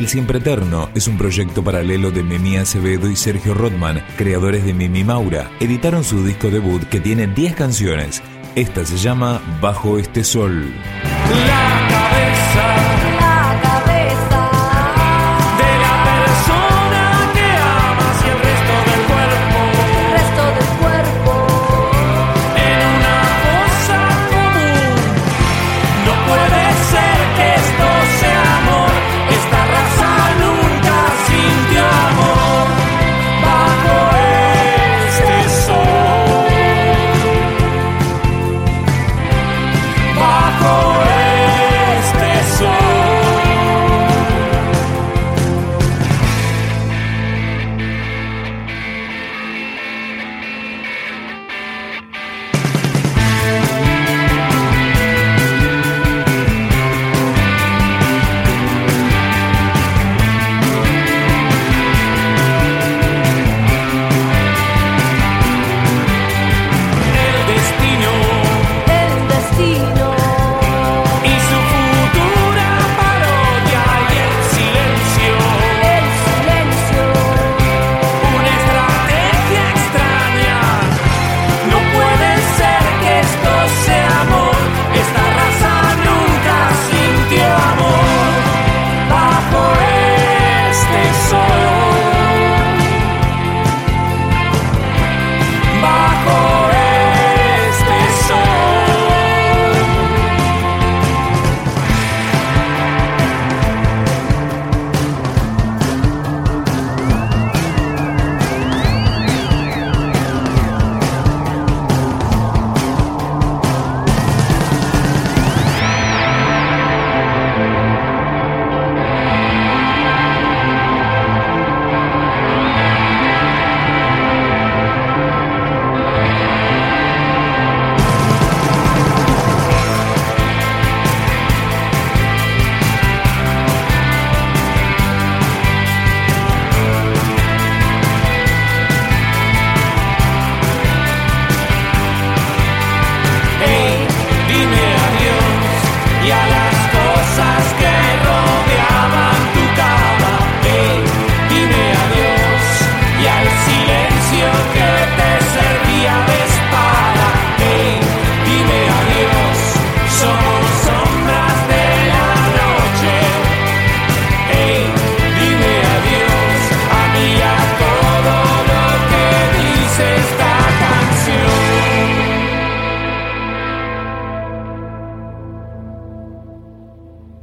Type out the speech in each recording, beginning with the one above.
El Siempre Eterno es un proyecto paralelo de Mimi Acevedo y Sergio Rodman, creadores de Mimi Maura. Editaron su disco debut que tiene 10 canciones. Esta se llama Bajo este Sol. La cabeza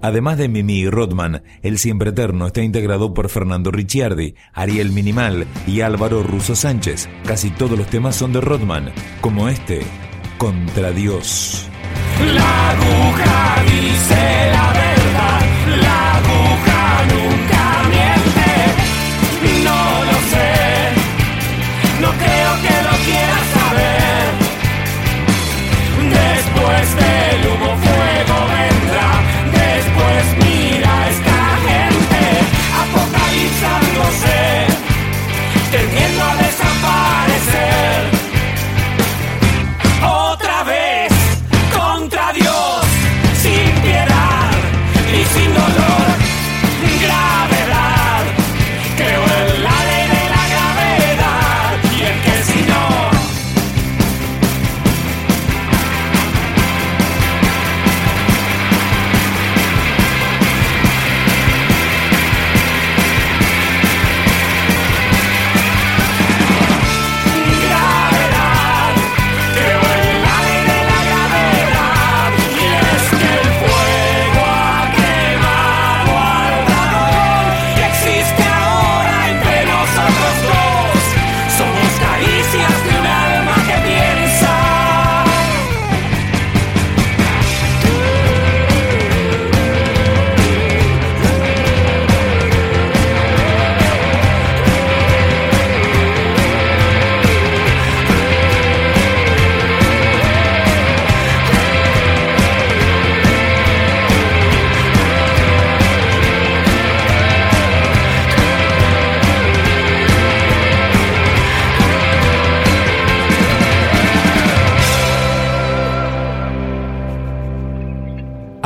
Además de Mimi y Rodman, el Siempre Eterno está integrado por Fernando Ricciardi, Ariel Minimal y Álvaro Russo Sánchez. Casi todos los temas son de Rodman, como este, Contra Dios. La aguja dice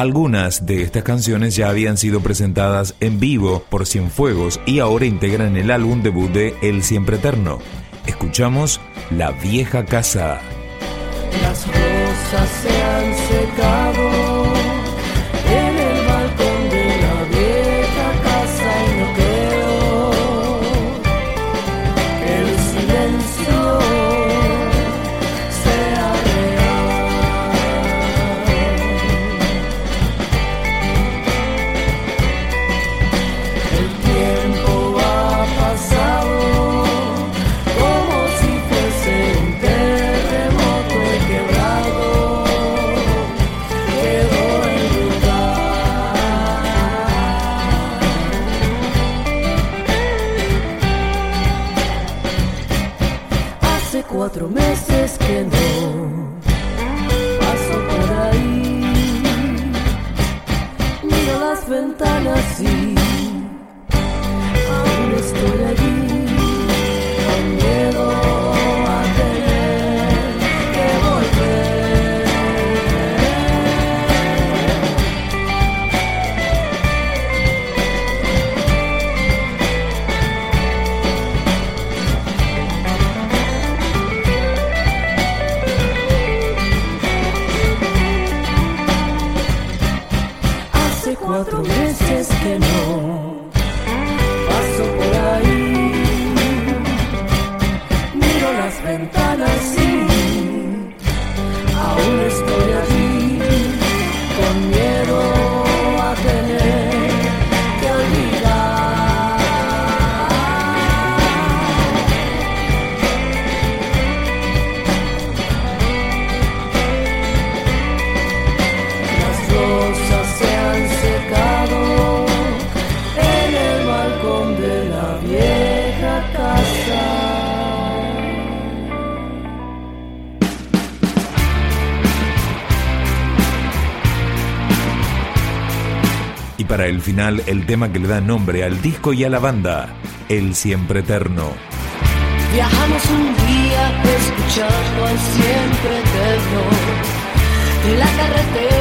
Algunas de estas canciones ya habían sido presentadas en vivo por Cienfuegos y ahora integran el álbum debut de El Siempre Eterno. Escuchamos La Vieja Casa. Las rosas se han secado. cuatro meses que no. can para el final el tema que le da nombre al disco y a la banda, El Siempre Eterno. Viajamos un día escuchando al Siempre Eterno de la carretera.